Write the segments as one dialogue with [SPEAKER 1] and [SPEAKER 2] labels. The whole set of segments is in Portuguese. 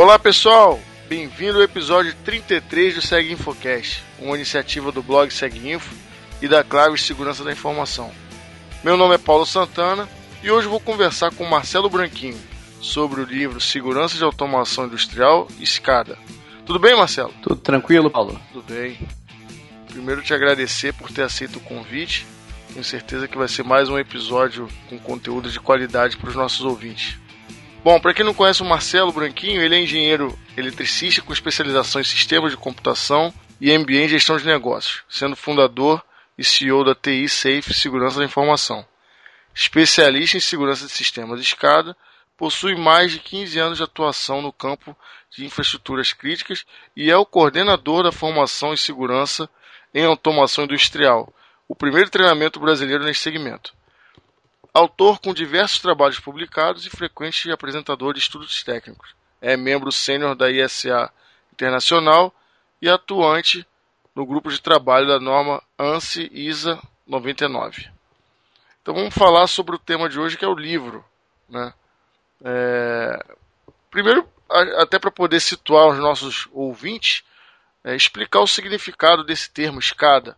[SPEAKER 1] Olá pessoal, bem-vindo ao episódio 33 do Seg Infocast, uma iniciativa do blog Seg Info e da Claves Segurança da Informação. Meu nome é Paulo Santana e hoje vou conversar com Marcelo Branquinho sobre o livro Segurança de Automação Industrial Escada. Tudo bem, Marcelo?
[SPEAKER 2] Tudo tranquilo, Paulo?
[SPEAKER 1] Tudo bem. Primeiro te agradecer por ter aceito o convite. Tenho certeza que vai ser mais um episódio com conteúdo de qualidade para os nossos ouvintes. Bom, para quem não conhece o Marcelo Branquinho, ele é engenheiro eletricista com especialização em sistemas de computação e MBA em gestão de negócios, sendo fundador e CEO da TI Safe Segurança da Informação. Especialista em segurança de sistemas de escada, possui mais de 15 anos de atuação no campo de infraestruturas críticas e é o coordenador da formação em segurança em automação industrial, o primeiro treinamento brasileiro nesse segmento autor com diversos trabalhos publicados e frequente apresentador de estudos técnicos. É membro sênior da ISA Internacional e atuante no grupo de trabalho da norma ANSI ISA 99. Então vamos falar sobre o tema de hoje que é o livro. Né? É... Primeiro, até para poder situar os nossos ouvintes, é explicar o significado desse termo escada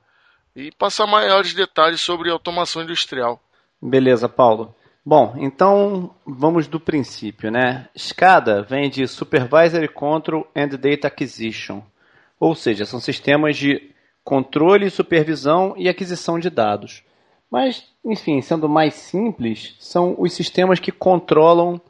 [SPEAKER 1] e passar maiores detalhes sobre automação industrial.
[SPEAKER 2] Beleza, Paulo. Bom, então vamos do princípio, né? SCADA vem de Supervisory Control and Data Acquisition, ou seja, são sistemas de controle, supervisão e aquisição de dados. Mas, enfim, sendo mais simples, são os sistemas que controlam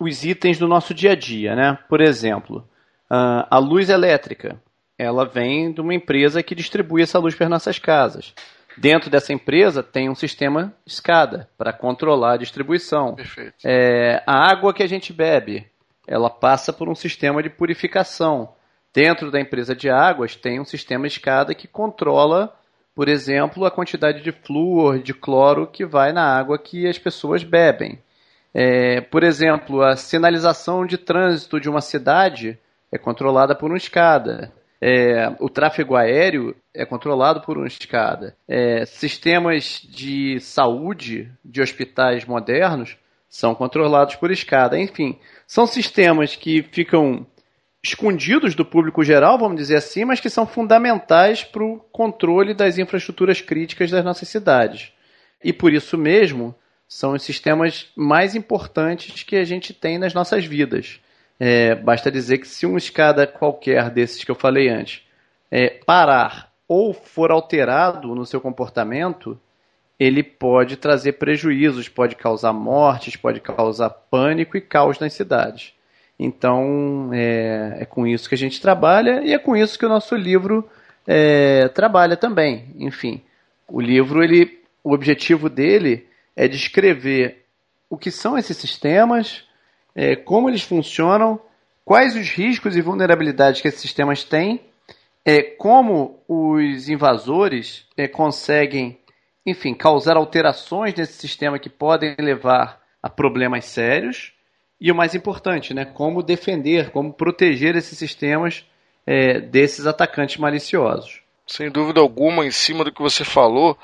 [SPEAKER 2] os itens do nosso dia a dia, né? Por exemplo, a luz elétrica, ela vem de uma empresa que distribui essa luz para nossas casas. Dentro dessa empresa tem um sistema SCADA para controlar a distribuição.
[SPEAKER 1] Perfeito.
[SPEAKER 2] É, a água que a gente bebe, ela passa por um sistema de purificação. Dentro da empresa de águas tem um sistema SCADA que controla, por exemplo, a quantidade de flúor, de cloro que vai na água que as pessoas bebem. É, por exemplo, a sinalização de trânsito de uma cidade é controlada por um SCADA. É, o tráfego aéreo é controlado por uma escada. É, sistemas de saúde de hospitais modernos são controlados por escada. Enfim, são sistemas que ficam escondidos do público geral, vamos dizer assim, mas que são fundamentais para o controle das infraestruturas críticas das nossas cidades. E por isso mesmo, são os sistemas mais importantes que a gente tem nas nossas vidas. É, basta dizer que se uma escada qualquer desses que eu falei antes é, parar ou for alterado no seu comportamento, ele pode trazer prejuízos, pode causar mortes, pode causar pânico e caos nas cidades. Então é, é com isso que a gente trabalha e é com isso que o nosso livro é, trabalha também. Enfim, o livro, ele, o objetivo dele é descrever o que são esses sistemas, é, como eles funcionam, quais os riscos e vulnerabilidades que esses sistemas têm, é, como os invasores é, conseguem, enfim, causar alterações nesse sistema que podem levar a problemas sérios, e o mais importante, né, como defender, como proteger esses sistemas é, desses atacantes maliciosos.
[SPEAKER 1] Sem dúvida alguma, em cima do que você falou,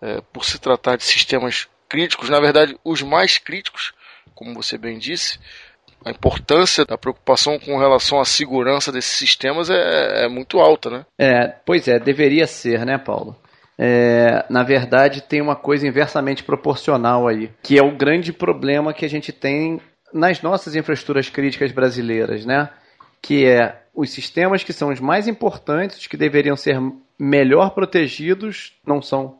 [SPEAKER 1] é, por se tratar de sistemas críticos, na verdade, os mais críticos, como você bem disse, a importância da preocupação com relação à segurança desses sistemas é, é muito alta, né?
[SPEAKER 2] É, pois é, deveria ser, né, Paulo? É, na verdade, tem uma coisa inversamente proporcional aí, que é o grande problema que a gente tem nas nossas infraestruturas críticas brasileiras, né? Que é os sistemas que são os mais importantes, que deveriam ser melhor protegidos, não são.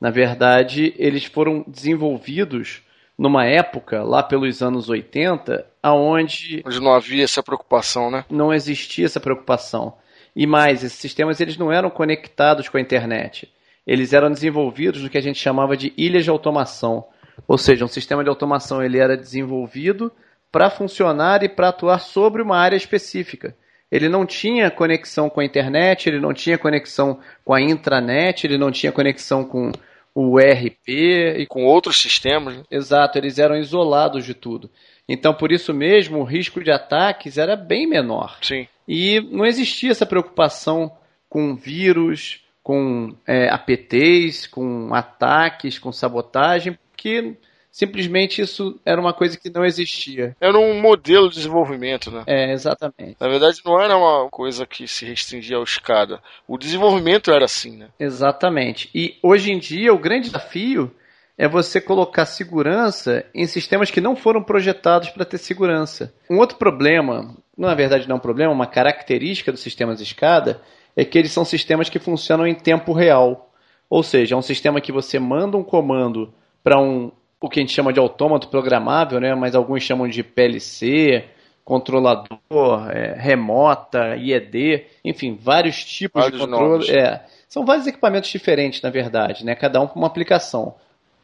[SPEAKER 2] Na verdade, eles foram desenvolvidos numa época, lá pelos anos 80, aonde
[SPEAKER 1] onde não havia essa preocupação, né?
[SPEAKER 2] Não existia essa preocupação. E mais, esses sistemas eles não eram conectados com a internet. Eles eram desenvolvidos no que a gente chamava de ilhas de automação. Ou seja, um sistema de automação ele era desenvolvido para funcionar e para atuar sobre uma área específica. Ele não tinha conexão com a internet, ele não tinha conexão com a intranet, ele não tinha conexão com o ERP
[SPEAKER 1] e com outros sistemas. Né?
[SPEAKER 2] Exato, eles eram isolados de tudo. Então, por isso mesmo, o risco de ataques era bem menor.
[SPEAKER 1] Sim.
[SPEAKER 2] E não existia essa preocupação com vírus, com é, APTs, com ataques, com sabotagem, porque simplesmente isso era uma coisa que não existia.
[SPEAKER 1] Era um modelo de desenvolvimento, né?
[SPEAKER 2] É, exatamente.
[SPEAKER 1] Na verdade, não era uma coisa que se restringia ao escada. O desenvolvimento era assim, né?
[SPEAKER 2] Exatamente. E hoje em dia, o grande desafio é você colocar segurança em sistemas que não foram projetados para ter segurança. Um outro problema, na verdade não é um problema, uma característica dos sistemas escada é que eles são sistemas que funcionam em tempo real. Ou seja, é um sistema que você manda um comando para um o que a gente chama de autômato programável, né? mas alguns chamam de PLC, controlador, é, remota, IED, enfim, vários tipos vários de controle. É, são vários equipamentos diferentes, na verdade, né? cada um com uma aplicação.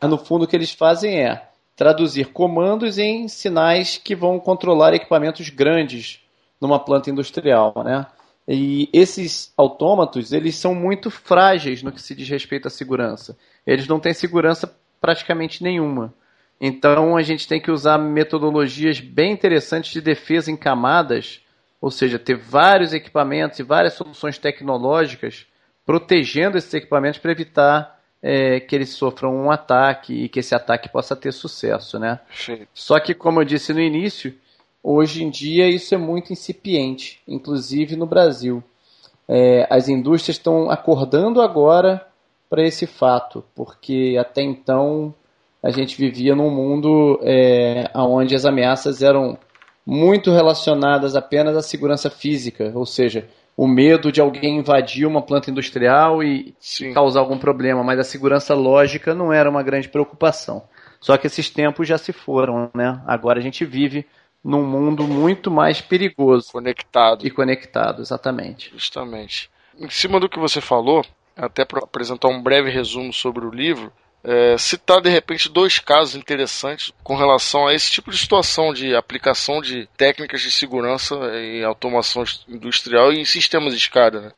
[SPEAKER 2] Mas, no fundo, o que eles fazem é traduzir comandos em sinais que vão controlar equipamentos grandes numa planta industrial. Né? E esses autômatos, eles são muito frágeis no que se diz respeito à segurança. Eles não têm segurança praticamente nenhuma. Então a gente tem que usar metodologias bem interessantes de defesa em camadas, ou seja, ter vários equipamentos e várias soluções tecnológicas protegendo esses equipamentos para evitar é, que eles sofram um ataque e que esse ataque possa ter sucesso, né?
[SPEAKER 1] Sim.
[SPEAKER 2] Só que, como eu disse no início, hoje em dia isso é muito incipiente, inclusive no Brasil. É, as indústrias estão acordando agora para esse fato, porque até então a gente vivia num mundo é, onde as ameaças eram muito relacionadas apenas à segurança física, ou seja, o medo de alguém invadir uma planta industrial e Sim. causar algum problema, mas a segurança lógica não era uma grande preocupação. Só que esses tempos já se foram, né? Agora a gente vive num mundo muito mais perigoso.
[SPEAKER 1] Conectado.
[SPEAKER 2] E conectado, exatamente.
[SPEAKER 1] Justamente. Em cima do que você falou, até para apresentar um breve resumo sobre o livro, é, citar de repente dois casos interessantes com relação a esse tipo de situação de aplicação de técnicas de segurança em automação industrial e em sistemas de escada. Né?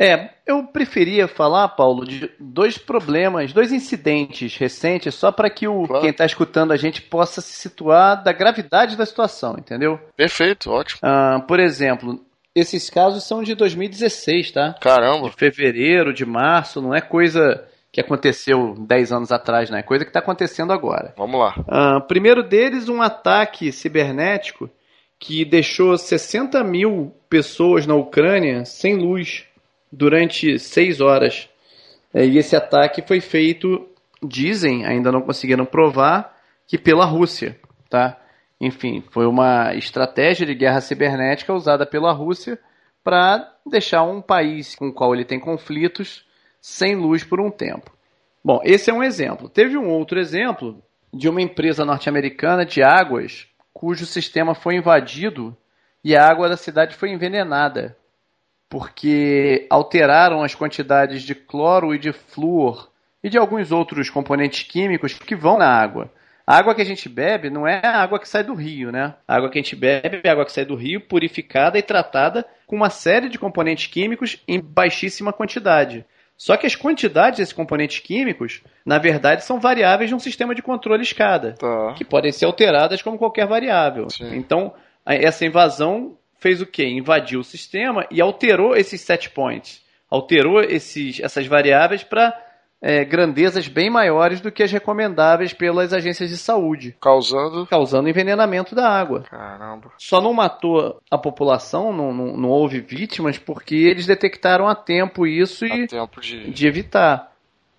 [SPEAKER 2] É, eu preferia falar, Paulo, de dois problemas, dois incidentes recentes, só para que o, claro. quem está escutando a gente possa se situar da gravidade da situação, entendeu?
[SPEAKER 1] Perfeito, ótimo.
[SPEAKER 2] Ah, por exemplo, esses casos são de 2016, tá?
[SPEAKER 1] Caramba.
[SPEAKER 2] De fevereiro, de março, não é coisa que aconteceu 10 anos atrás, né? É coisa que está acontecendo agora.
[SPEAKER 1] Vamos lá.
[SPEAKER 2] Uh, primeiro deles, um ataque cibernético que deixou 60 mil pessoas na Ucrânia sem luz durante 6 horas. É, e esse ataque foi feito, dizem, ainda não conseguiram provar, que pela Rússia, tá? Enfim, foi uma estratégia de guerra cibernética usada pela Rússia para deixar um país com o qual ele tem conflitos sem luz por um tempo. Bom, esse é um exemplo. Teve um outro exemplo de uma empresa norte-americana de águas cujo sistema foi invadido e a água da cidade foi envenenada porque alteraram as quantidades de cloro e de flúor e de alguns outros componentes químicos que vão na água. A água que a gente bebe não é a água que sai do rio, né? A água que a gente bebe é a água que sai do rio, purificada e tratada com uma série de componentes químicos em baixíssima quantidade. Só que as quantidades desses componentes químicos, na verdade, são variáveis de um sistema de controle escada,
[SPEAKER 1] tá.
[SPEAKER 2] que podem ser alteradas como qualquer variável.
[SPEAKER 1] Sim.
[SPEAKER 2] Então, essa invasão fez o quê? Invadiu o sistema e alterou esses set points, alterou esses, essas variáveis para é, grandezas bem maiores do que as recomendáveis pelas agências de saúde.
[SPEAKER 1] Causando?
[SPEAKER 2] Causando envenenamento da água.
[SPEAKER 1] Caramba.
[SPEAKER 2] Só não matou a população, não, não, não houve vítimas, porque eles detectaram a tempo isso
[SPEAKER 1] e
[SPEAKER 2] tempo
[SPEAKER 1] de...
[SPEAKER 2] de evitar.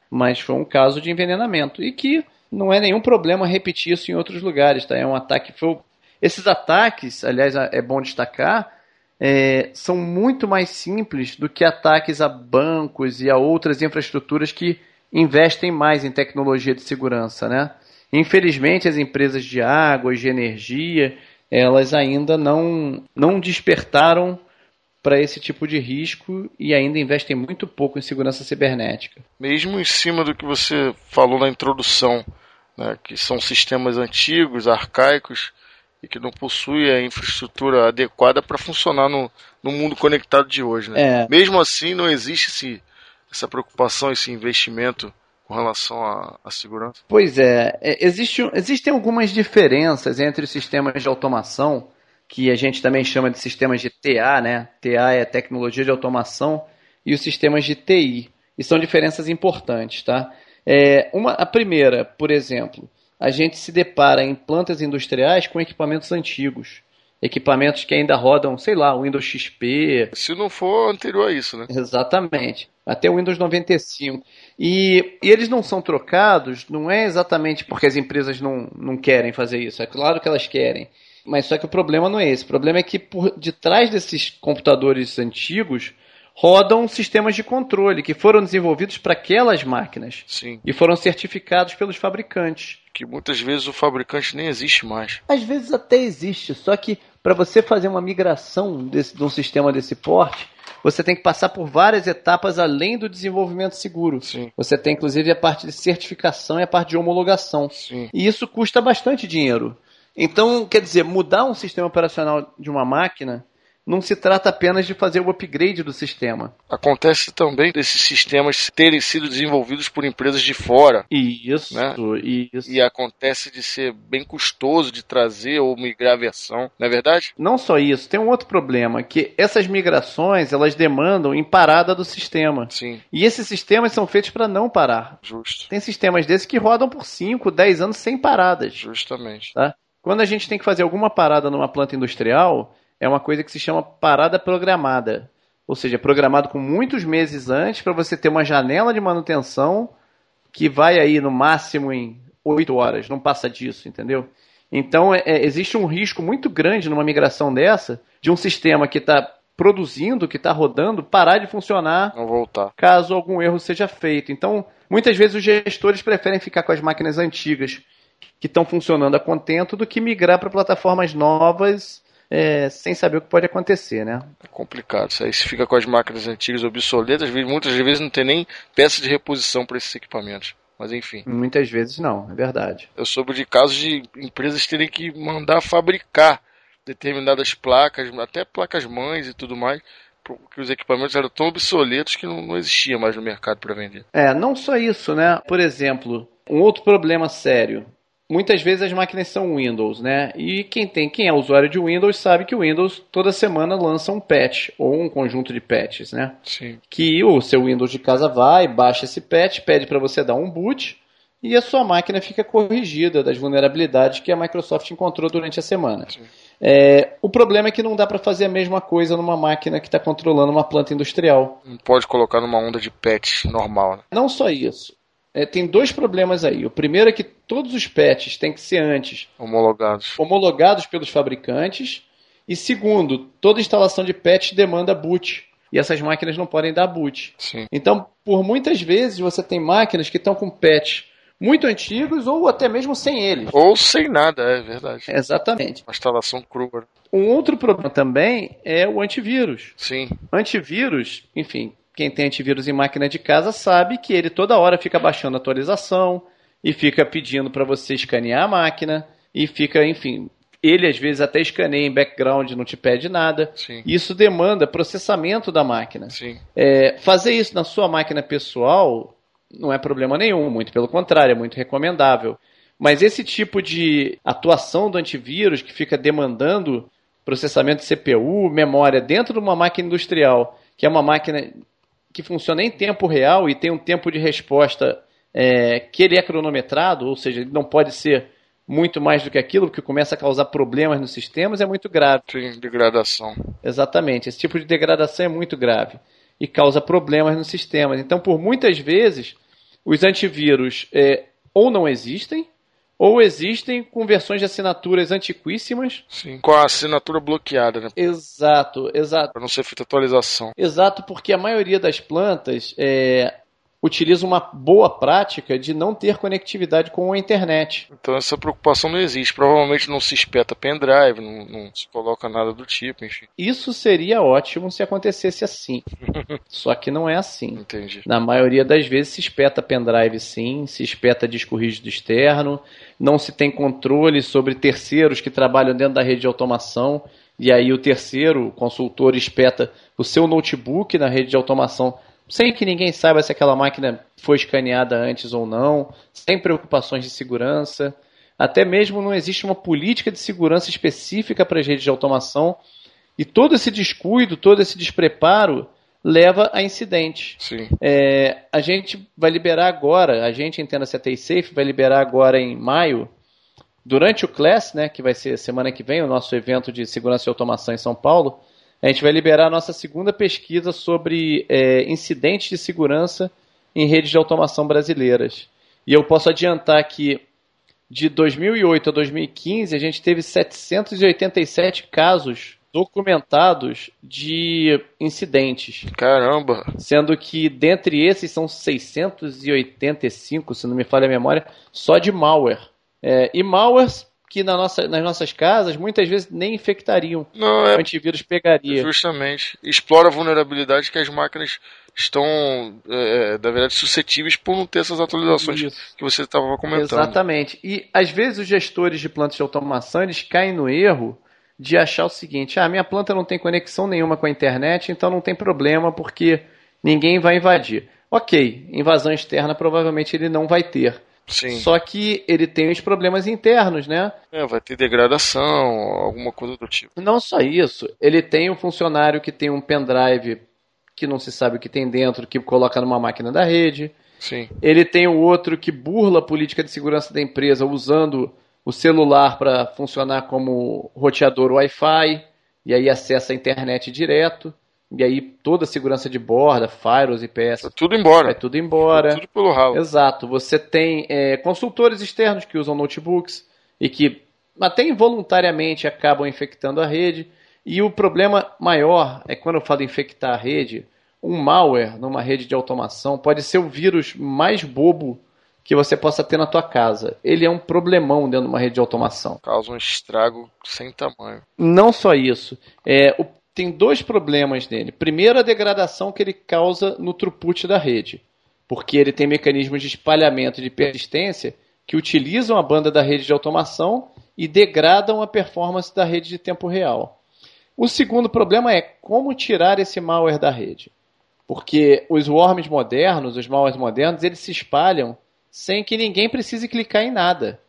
[SPEAKER 2] Mas foi um caso de envenenamento. E que não é nenhum problema repetir isso em outros lugares, tá? É um ataque. Foi... Esses ataques, aliás, é bom destacar, é, são muito mais simples do que ataques a bancos e a outras infraestruturas que investem mais em tecnologia de segurança, né? Infelizmente, as empresas de água, de energia, elas ainda não, não despertaram para esse tipo de risco e ainda investem muito pouco em segurança cibernética.
[SPEAKER 1] Mesmo em cima do que você falou na introdução, né, que são sistemas antigos, arcaicos e que não possuem a infraestrutura adequada para funcionar no, no mundo conectado de hoje. Né?
[SPEAKER 2] É.
[SPEAKER 1] Mesmo assim, não existe esse, essa preocupação, esse investimento com relação à, à segurança?
[SPEAKER 2] Pois é, é, existe, existem algumas diferenças entre os sistemas de automação, que a gente também chama de sistemas de TA, né? TA é tecnologia de automação, e os sistemas de TI. E são diferenças importantes, tá? É, uma, a primeira, por exemplo, a gente se depara em plantas industriais com equipamentos antigos. Equipamentos que ainda rodam, sei lá, Windows XP.
[SPEAKER 1] Se não for anterior a isso, né?
[SPEAKER 2] Exatamente. Até o Windows 95. E, e eles não são trocados, não é exatamente porque as empresas não, não querem fazer isso. É claro que elas querem. Mas só que o problema não é esse. O problema é que por detrás desses computadores antigos rodam sistemas de controle que foram desenvolvidos para aquelas máquinas.
[SPEAKER 1] Sim.
[SPEAKER 2] E foram certificados pelos fabricantes.
[SPEAKER 1] Que muitas vezes o fabricante nem existe mais.
[SPEAKER 2] Às vezes até existe, só que para você fazer uma migração desse, de um sistema desse porte, você tem que passar por várias etapas além do desenvolvimento seguro.
[SPEAKER 1] Sim.
[SPEAKER 2] Você tem inclusive a parte de certificação e a parte de homologação.
[SPEAKER 1] Sim.
[SPEAKER 2] E isso custa bastante dinheiro. Então, quer dizer, mudar um sistema operacional de uma máquina não se trata apenas de fazer o upgrade do sistema.
[SPEAKER 1] Acontece também desses sistemas terem sido desenvolvidos por empresas de fora.
[SPEAKER 2] Isso,
[SPEAKER 1] Né?
[SPEAKER 2] isso.
[SPEAKER 1] E acontece de ser bem custoso de trazer ou migrar a versão, não é verdade?
[SPEAKER 2] Não só isso, tem um outro problema, que essas migrações, elas demandam em parada do sistema.
[SPEAKER 1] Sim,
[SPEAKER 2] E esses sistemas são feitos para não parar.
[SPEAKER 1] justo.
[SPEAKER 2] Tem sistemas desses que rodam por 5, 10 anos sem paradas.
[SPEAKER 1] Justamente.
[SPEAKER 2] Tá? Quando a gente tem que fazer alguma parada numa planta industrial, é uma coisa que se chama parada programada. Ou seja, programado com muitos meses antes para você ter uma janela de manutenção que vai aí no máximo em 8 horas, não passa disso, entendeu? Então é- é- existe um risco muito grande numa migração dessa de um sistema que está produzindo, que está rodando, parar de funcionar
[SPEAKER 1] Não voltar.
[SPEAKER 2] caso algum erro seja feito. Então, muitas vezes os gestores preferem ficar com as máquinas antigas que estão funcionando a contento do que migrar para plataformas novas é, sem saber o que pode acontecer, né?
[SPEAKER 1] É complicado. Isso aí se fica com as máquinas antigas obsoletas, muitas vezes não tem nem peça de reposição para esses equipamentos. Mas enfim,
[SPEAKER 2] Muitas vezes não, é verdade.
[SPEAKER 1] eu soube de casos de empresas terem que mandar fabricar determinadas placas, até placas mães e tudo mais, porque os equipamentos eram tão obsoletos que não, não existia mais no mercado para vender.
[SPEAKER 2] É, não só isso, né? Por exemplo, um outro problema sério. Muitas vezes as máquinas são Windows, né? E quem tem, quem é usuário de Windows sabe que o Windows toda semana lança um patch ou um conjunto de patches, né?
[SPEAKER 1] Sim,
[SPEAKER 2] que o seu Windows de casa vai, baixa esse patch, pede para você dar um boot e a sua máquina fica corrigida das vulnerabilidades que a Microsoft encontrou durante a semana.
[SPEAKER 1] Sim.
[SPEAKER 2] É, o problema é que não dá para fazer a mesma coisa numa máquina que está controlando uma planta industrial.
[SPEAKER 1] não pode colocar numa onda de patch normal. Né?
[SPEAKER 2] Não só isso. É, tem dois problemas aí. O primeiro é que todos os patches têm que ser antes
[SPEAKER 1] Homologados.
[SPEAKER 2] homologados pelos fabricantes. E segundo, toda instalação de patch demanda boot. E essas máquinas não podem dar boot.
[SPEAKER 1] Sim,
[SPEAKER 2] Então, por muitas vezes, você tem máquinas que estão com patch muito antigos ou até mesmo sem eles.
[SPEAKER 1] ou sem nada, é verdade.
[SPEAKER 2] Exatamente.
[SPEAKER 1] Uma instalação crua.
[SPEAKER 2] Um outro problema também é o antivírus.
[SPEAKER 1] Sim,
[SPEAKER 2] Antivírus, enfim, quem tem antivírus em máquina de casa sabe que ele toda hora fica baixando atualização e fica pedindo para você escanear a máquina e fica, enfim, ele às vezes até escaneia em background, não te pede nada.
[SPEAKER 1] sim,
[SPEAKER 2] Isso demanda processamento da máquina. É, fazer isso na sua máquina pessoal não é problema nenhum, muito pelo contrário, é muito recomendável. Mas esse tipo de atuação do antivírus que fica demandando processamento de CPU, memória dentro de uma máquina industrial, que é uma máquina que funciona em tempo real e tem um tempo de resposta é, que ele é cronometrado, ou seja, ele não pode ser muito mais do que aquilo, porque começa a causar problemas nos sistemas, é muito grave.
[SPEAKER 1] Sim, degradação.
[SPEAKER 2] Exatamente. Esse tipo de degradação é muito grave e causa problemas nos sistemas. Então, por muitas vezes, os antivírus é, ou não existem, ou existem com versões de assinaturas antiquíssimas.
[SPEAKER 1] Sim, com a assinatura bloqueada, né?
[SPEAKER 2] Exato, exato.
[SPEAKER 1] Para não ser feita atualização.
[SPEAKER 2] Exato, porque a maioria das plantas é, utiliza uma boa prática de não ter conectividade com a internet.
[SPEAKER 1] Então essa preocupação não existe. Provavelmente não se espeta pendrive, não, não se coloca nada do tipo, enfim.
[SPEAKER 2] Isso seria ótimo se acontecesse assim. Só que não é assim.
[SPEAKER 1] Entendi.
[SPEAKER 2] Na maioria das vezes se espeta pendrive sim, se espeta disco rígido externo, não se tem controle sobre terceiros que trabalham dentro da rede de automação, e aí o terceiro, o consultor, espeta o seu notebook na rede de automação, sem que ninguém saiba se aquela máquina foi escaneada antes ou não, sem preocupações de segurança. Até mesmo não existe uma política de segurança específica para as redes de automação, e todo esse descuido, todo esse despreparo leva a incidente.
[SPEAKER 1] Sim.
[SPEAKER 2] É, a gente vai liberar agora, a gente entenda-se a Safe, vai liberar agora em maio, durante o Class, né, que vai ser semana que vem, o nosso evento de segurança e automação em São Paulo, a gente vai liberar a nossa segunda pesquisa sobre é, incidentes de segurança em redes de automação brasileiras. E eu posso adiantar que de 2008 a 2015 a gente teve 787 casos documentados de incidentes.
[SPEAKER 1] Caramba!
[SPEAKER 2] Sendo que dentre esses são 685, se não me falha a memória, só de malware. É, e malwares que na nossa, nas nossas casas muitas vezes nem infectariam.
[SPEAKER 1] Não, é.
[SPEAKER 2] O antivírus pegaria.
[SPEAKER 1] Justamente. Explora a vulnerabilidade que as máquinas estão, é, é, na verdade, suscetíveis por não ter essas atualizações Isso. que você estava comentando.
[SPEAKER 2] Exatamente. E às vezes os gestores de plantas de automação eles caem no erro de achar o seguinte: ah, minha planta não tem conexão nenhuma com a internet, então não tem problema porque ninguém vai invadir. Ok, invasão externa provavelmente ele não vai ter.
[SPEAKER 1] Sim.
[SPEAKER 2] Só que ele tem os problemas internos, né?
[SPEAKER 1] É, vai ter degradação, alguma coisa do tipo.
[SPEAKER 2] Não só isso, ele tem um funcionário que tem um pendrive que não se sabe o que tem dentro, que coloca numa máquina da rede.
[SPEAKER 1] Sim.
[SPEAKER 2] Ele tem o outro que burla a política de segurança da empresa usando o celular para funcionar como roteador Wi-Fi e aí acessa a internet direto. E aí toda a segurança de borda, firewalls, IPS.
[SPEAKER 1] Tá tudo embora.
[SPEAKER 2] É tudo embora.
[SPEAKER 1] tudo pelo ralo.
[SPEAKER 2] Exato. Você tem é, consultores externos que usam notebooks e que até involuntariamente acabam infectando a rede. E o problema maior é quando eu falo infectar a rede, um malware numa rede de automação pode ser o vírus mais bobo que você possa ter na tua casa. Ele é um problemão dentro de uma rede de automação.
[SPEAKER 1] Causa um estrago sem tamanho.
[SPEAKER 2] Não só isso. É, o tem dois problemas nele. Primeiro, a degradação que ele causa no throughput da rede, porque ele tem mecanismos de espalhamento de persistência que utilizam a banda da rede de automação e degradam a performance da rede de tempo real. O segundo problema é como tirar esse malware da rede. Porque os worms modernos, os malwares modernos, eles se espalham sem que ninguém precise clicar em nada.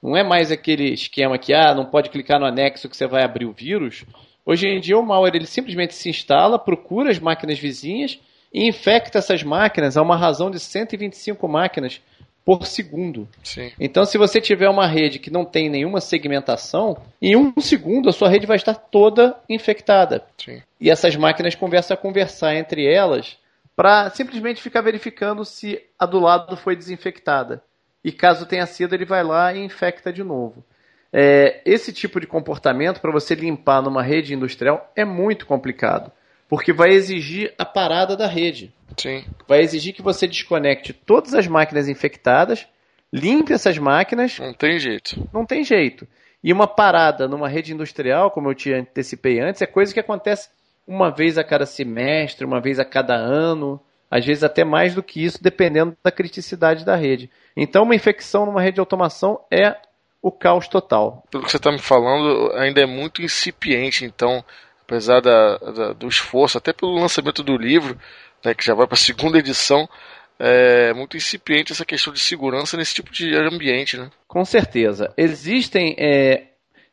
[SPEAKER 2] Não é mais aquele esquema que ah, não pode clicar no anexo que você vai abrir o vírus. Hoje em dia o malware ele simplesmente se instala, procura as máquinas vizinhas e infecta essas máquinas a uma razão de 125 máquinas por segundo.
[SPEAKER 1] Sim.
[SPEAKER 2] Então, se você tiver uma rede que não tem nenhuma segmentação, em um segundo a sua rede vai estar toda infectada.
[SPEAKER 1] Sim.
[SPEAKER 2] E essas máquinas começam a conversar entre elas para simplesmente ficar verificando se a do lado foi desinfectada. E caso tenha sido, ele vai lá e infecta de novo. É, esse tipo de comportamento, para você limpar numa rede industrial, é muito complicado. Porque vai exigir a parada da rede.
[SPEAKER 1] Sim.
[SPEAKER 2] Vai exigir que você desconecte todas as máquinas infectadas, limpe essas máquinas.
[SPEAKER 1] Não tem jeito.
[SPEAKER 2] Não tem jeito. E uma parada numa rede industrial, como eu te antecipei antes, é coisa que acontece uma vez a cada semestre, uma vez a cada ano, às vezes até mais do que isso, dependendo da criticidade da rede. Então, uma infecção numa rede de automação é o caos total.
[SPEAKER 1] Pelo que você está me falando, ainda é muito incipiente, então, apesar da, da, do esforço, até pelo lançamento do livro, né, que já vai para a segunda edição, é muito incipiente essa questão de segurança nesse tipo de ambiente. Né?
[SPEAKER 2] Com certeza. Existem, é,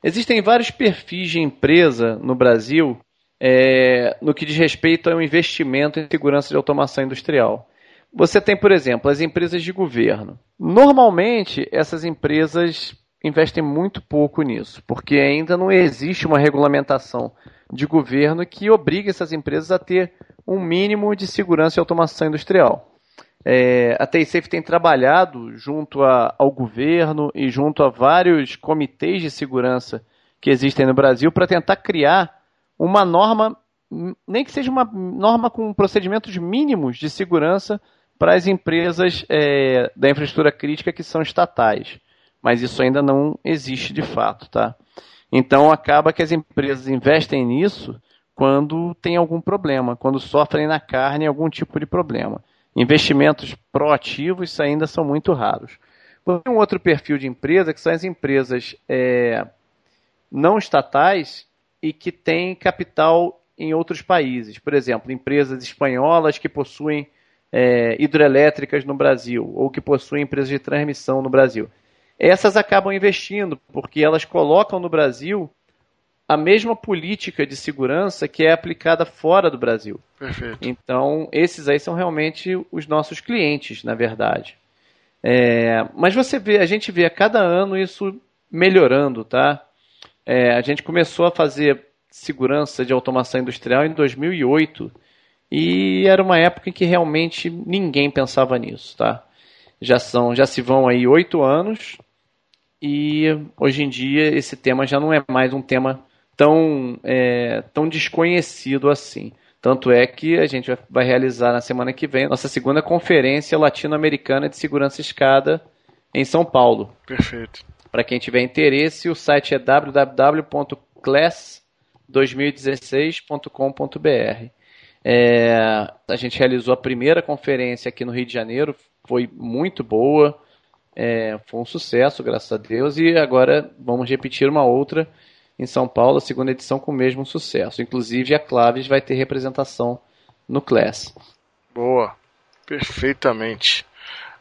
[SPEAKER 2] existem vários perfis de empresa no Brasil é, no que diz respeito ao investimento em segurança de automação industrial. Você tem, por exemplo, as empresas de governo. Normalmente, essas empresas investem muito pouco nisso, porque ainda não existe uma regulamentação de governo que obrigue essas empresas a ter um mínimo de segurança e automação industrial. É, a TISAFE tem trabalhado junto a, ao governo e junto a vários comitês de segurança que existem no Brasil para tentar criar uma norma, nem que seja uma norma com procedimentos mínimos de segurança para as empresas é, da infraestrutura crítica que são estatais mas isso ainda não existe de fato, tá? Então acaba que as empresas investem nisso quando tem algum problema, quando sofrem na carne algum tipo de problema. Investimentos proativos ainda são muito raros. Tem um outro perfil de empresa que são as empresas é, não estatais e que têm capital em outros países. Por exemplo, empresas espanholas que possuem é, hidrelétricas no Brasil ou que possuem empresas de transmissão no Brasil essas acabam investindo, porque elas colocam no Brasil a mesma política de segurança que é aplicada fora do Brasil.
[SPEAKER 1] Perfeito.
[SPEAKER 2] Então, esses aí são realmente os nossos clientes, na verdade. É, mas você vê, a gente vê a cada ano isso melhorando, tá? É, a gente começou a fazer segurança de automação industrial em 2008 e era uma época em que realmente ninguém pensava nisso, tá? Já são, já se vão aí oito anos e hoje em dia esse tema já não é mais um tema tão, é, tão desconhecido assim. Tanto é que a gente vai realizar na semana que vem nossa segunda conferência latino-americana de segurança escada em São Paulo.
[SPEAKER 1] Perfeito.
[SPEAKER 2] Para quem tiver interesse, o site é www.class2016.com.br. É, a gente realizou a primeira conferência aqui no Rio de Janeiro, foi muito boa, é, foi um sucesso, graças a Deus, e agora vamos repetir uma outra em São Paulo, a segunda edição com o mesmo sucesso. Inclusive a Claves vai ter representação no Class.
[SPEAKER 1] Boa, perfeitamente.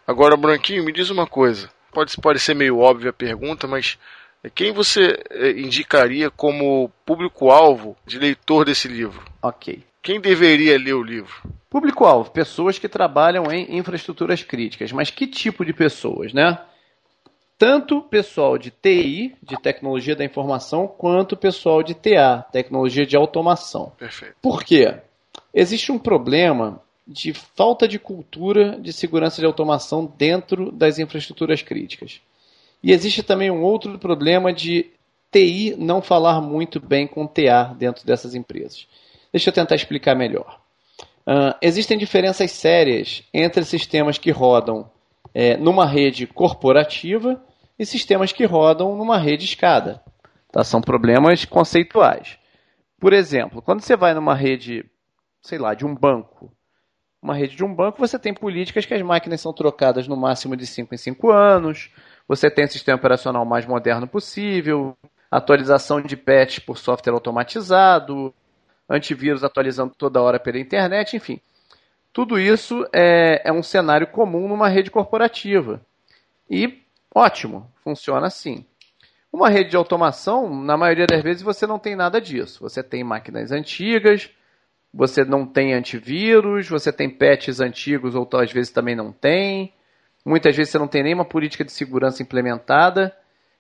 [SPEAKER 1] Agora, Branquinho, me diz uma coisa. Pode parecer meio óbvia a pergunta, mas quem você eh, indicaria como público-alvo de leitor desse livro?
[SPEAKER 2] Ok.
[SPEAKER 1] Quem deveria ler o livro?
[SPEAKER 2] Público-alvo, pessoas que trabalham em infraestruturas críticas. Mas que tipo de pessoas, né? tanto pessoal de TI, de tecnologia da informação, quanto pessoal de TA, tecnologia de automação.
[SPEAKER 1] Perfeito.
[SPEAKER 2] Por quê? Existe um problema de falta de cultura de segurança de automação dentro das infraestruturas críticas. E existe também um outro problema de TI não falar muito bem com TA dentro dessas empresas. Deixa eu tentar explicar melhor. Uh, existem diferenças sérias entre sistemas que rodam é, numa rede corporativa e sistemas que rodam numa rede escada. Tá? São problemas conceituais. Por exemplo, quando você vai numa rede, sei lá, de um banco, uma rede de um banco, você tem políticas que as máquinas são trocadas no máximo de 5 em 5 anos, você tem o sistema operacional mais moderno possível, atualização de patch por software automatizado, antivírus atualizando toda hora pela internet, enfim. Tudo isso é, é um cenário comum numa rede corporativa. E ótimo, funciona assim. Uma rede de automação, na maioria das vezes, você não tem nada disso. Você tem máquinas antigas, você não tem antivírus, você tem patches antigos ou às vezes também não tem. Muitas vezes você não tem nenhuma política de segurança implementada.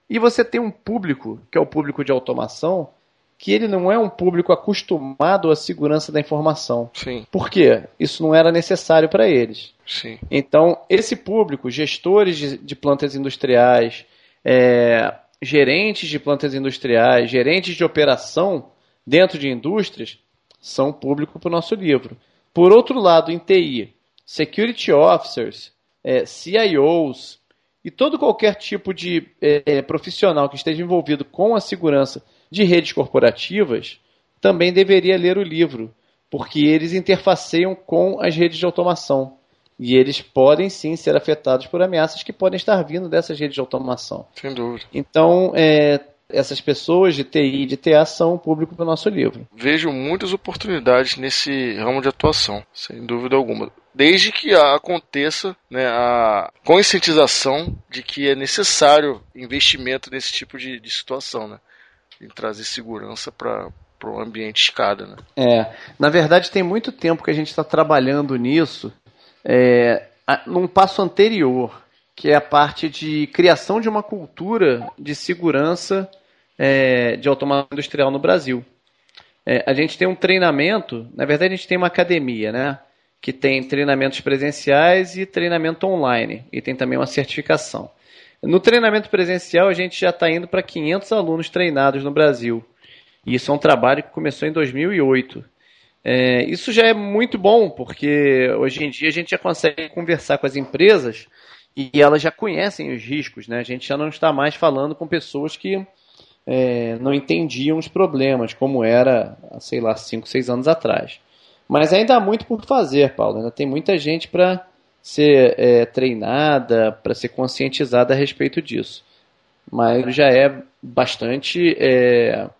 [SPEAKER 2] E você tem um público, que é o público de automação, que ele não é um público acostumado à segurança da informação.
[SPEAKER 1] Sim.
[SPEAKER 2] Por quê? Isso não era necessário para eles.
[SPEAKER 1] Sim.
[SPEAKER 2] Então, esse público, gestores de, de plantas industriais, é, gerentes de plantas industriais, gerentes de operação dentro de indústrias, são público para o nosso livro. Por outro lado, em TI, security officers, é, CIOs e todo qualquer tipo de é, profissional que esteja envolvido com a segurança de redes corporativas também deveria ler o livro, porque eles interfaceiam com as redes de automação. E eles podem sim ser afetados por ameaças que podem estar vindo dessas redes de automação.
[SPEAKER 1] Sem dúvida.
[SPEAKER 2] Então, é, essas pessoas de TI e de TA são o público do nosso livro.
[SPEAKER 1] Vejo muitas oportunidades nesse ramo de atuação, sem dúvida alguma. Desde que aconteça né, a conscientização de que é necessário investimento nesse tipo de, de situação. Né? Em trazer segurança para o ambiente escada. Né?
[SPEAKER 2] É, na verdade tem muito tempo que a gente está trabalhando nisso, é, num passo anterior, que é a parte de criação de uma cultura de segurança é, de automação industrial no Brasil. É, a gente tem um treinamento, na verdade a gente tem uma academia, né? Que tem treinamentos presenciais e treinamento online. E tem também uma certificação. No treinamento presencial, a gente já está indo para 500 alunos treinados no Brasil. E isso é um trabalho que começou em 2008. É, isso já é muito bom, porque hoje em dia a gente já consegue conversar com as empresas e elas já conhecem os riscos. Né? A gente já não está mais falando com pessoas que é, não entendiam os problemas, como era, sei lá, 5, 6 anos atrás. Mas ainda há muito por fazer, Paulo. Ainda tem muita gente para ser é, treinada, para ser conscientizada a respeito disso. Mas já é bastante é,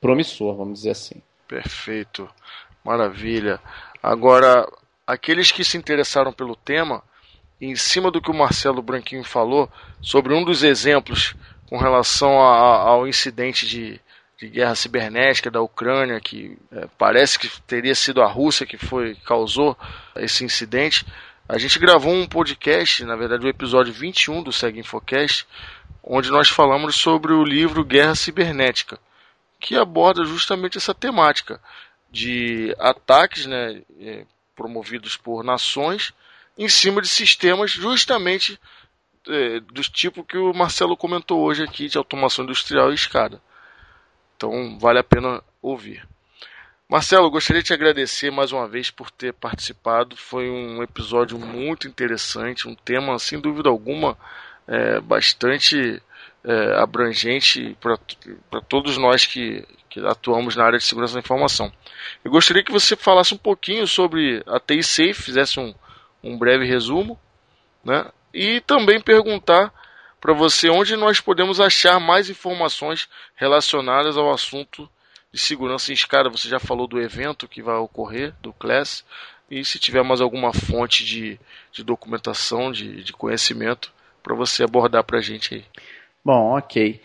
[SPEAKER 2] promissor, vamos dizer assim.
[SPEAKER 1] Perfeito, maravilha. Agora, aqueles que se interessaram pelo tema, em cima do que o Marcelo Branquinho falou, sobre um dos exemplos com relação a, ao incidente de, de guerra cibernética da Ucrânia, que é, parece que teria sido a Rússia que foi causou esse incidente. A gente gravou um podcast, na verdade o episódio 21 do Segue Infocast, onde nós falamos sobre o livro Guerra Cibernética, que aborda justamente essa temática de ataques né, é, promovidos por nações em cima de sistemas justamente é, do tipo que o Marcelo comentou hoje aqui de automação industrial e escada. Então vale a pena ouvir. Marcelo, gostaria de te agradecer mais uma vez por ter participado. Foi um episódio muito interessante, um tema, sem dúvida alguma, é, bastante é, abrangente para todos nós que, que atuamos na área de segurança da informação. Eu gostaria que você falasse um pouquinho sobre a TI Safe, fizesse um, um breve resumo, né? e também perguntar para você onde nós podemos achar mais informações relacionadas ao assunto de segurança em escada. Você já falou do evento que vai ocorrer, do Class, e se tiver mais alguma fonte de, de documentação, de, de conhecimento, para você abordar para a gente aí.
[SPEAKER 2] Bom, ok.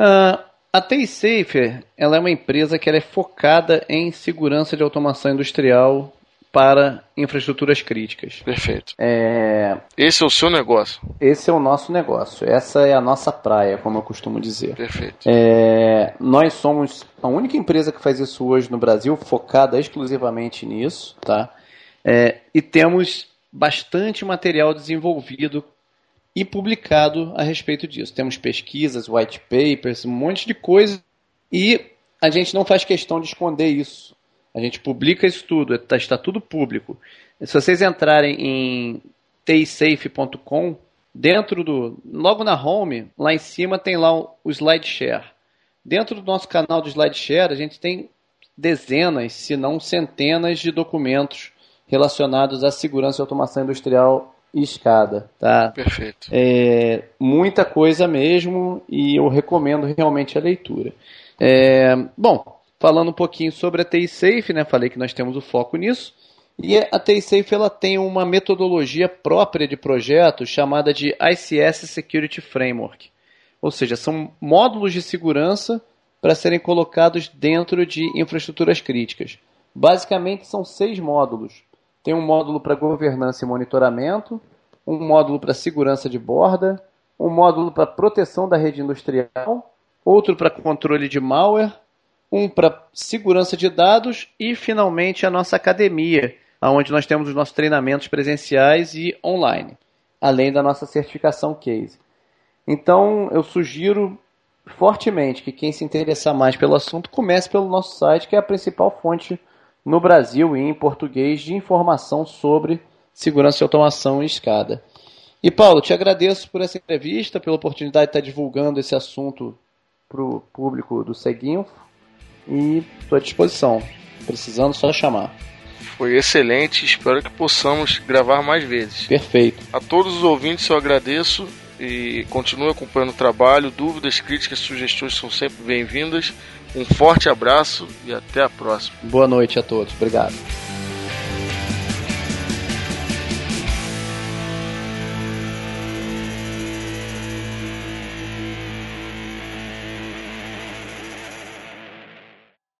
[SPEAKER 2] Uh, a TaySafe ela é uma empresa que é focada em segurança de automação industrial para infraestruturas críticas.
[SPEAKER 1] Perfeito.
[SPEAKER 2] É...
[SPEAKER 1] Esse é o seu negócio?
[SPEAKER 2] Esse é o nosso negócio. Essa é a nossa praia, como eu costumo dizer.
[SPEAKER 1] Perfeito.
[SPEAKER 2] É... Nós somos a única empresa que faz isso hoje no Brasil, focada exclusivamente nisso, tá? É... E temos bastante material desenvolvido e publicado a respeito disso. Temos pesquisas, white papers, um monte de coisa e a gente não faz questão de esconder isso. A gente publica isso tudo, está, está tudo público. Se vocês entrarem em tsafe.com, dentro do. Logo na home, lá em cima tem lá o, o SlideShare. Dentro do nosso canal do SlideShare, a gente tem dezenas, se não centenas de documentos relacionados à segurança e automação industrial e escada, tá?
[SPEAKER 1] Perfeito.
[SPEAKER 2] É, muita coisa mesmo e eu recomendo realmente a leitura. É, bom, falando um pouquinho sobre a TI Safe, né? Falei que nós temos o foco nisso. E a TI Safe ela tem uma metodologia própria de projeto chamada de ICS Security Framework. Ou seja, são módulos de segurança para serem colocados dentro de infraestruturas críticas. Basicamente são seis módulos. Tem um módulo para governança e monitoramento, um módulo para segurança de borda, um módulo para proteção da rede industrial, outro para controle de malware, um para segurança de dados e, finalmente, a nossa academia, onde nós temos os nossos treinamentos presenciais e online, além da nossa certificação case. Então, eu sugiro fortemente que quem se interessar mais pelo assunto comece pelo nosso site, que é a principal fonte no Brasil e em português de informação sobre segurança e automação em escada. E Paulo, te agradeço por essa entrevista, pela oportunidade de estar divulgando esse assunto para o público do Seguinfo e estou à disposição. Precisando, só chamar.
[SPEAKER 1] Foi excelente, espero que possamos gravar mais vezes.
[SPEAKER 2] Perfeito.
[SPEAKER 1] A todos os ouvintes eu agradeço e continue acompanhando o trabalho. Dúvidas, críticas, sugestões são sempre bem-vindas. Um forte abraço e até a próxima.
[SPEAKER 2] Boa noite a todos. Obrigado.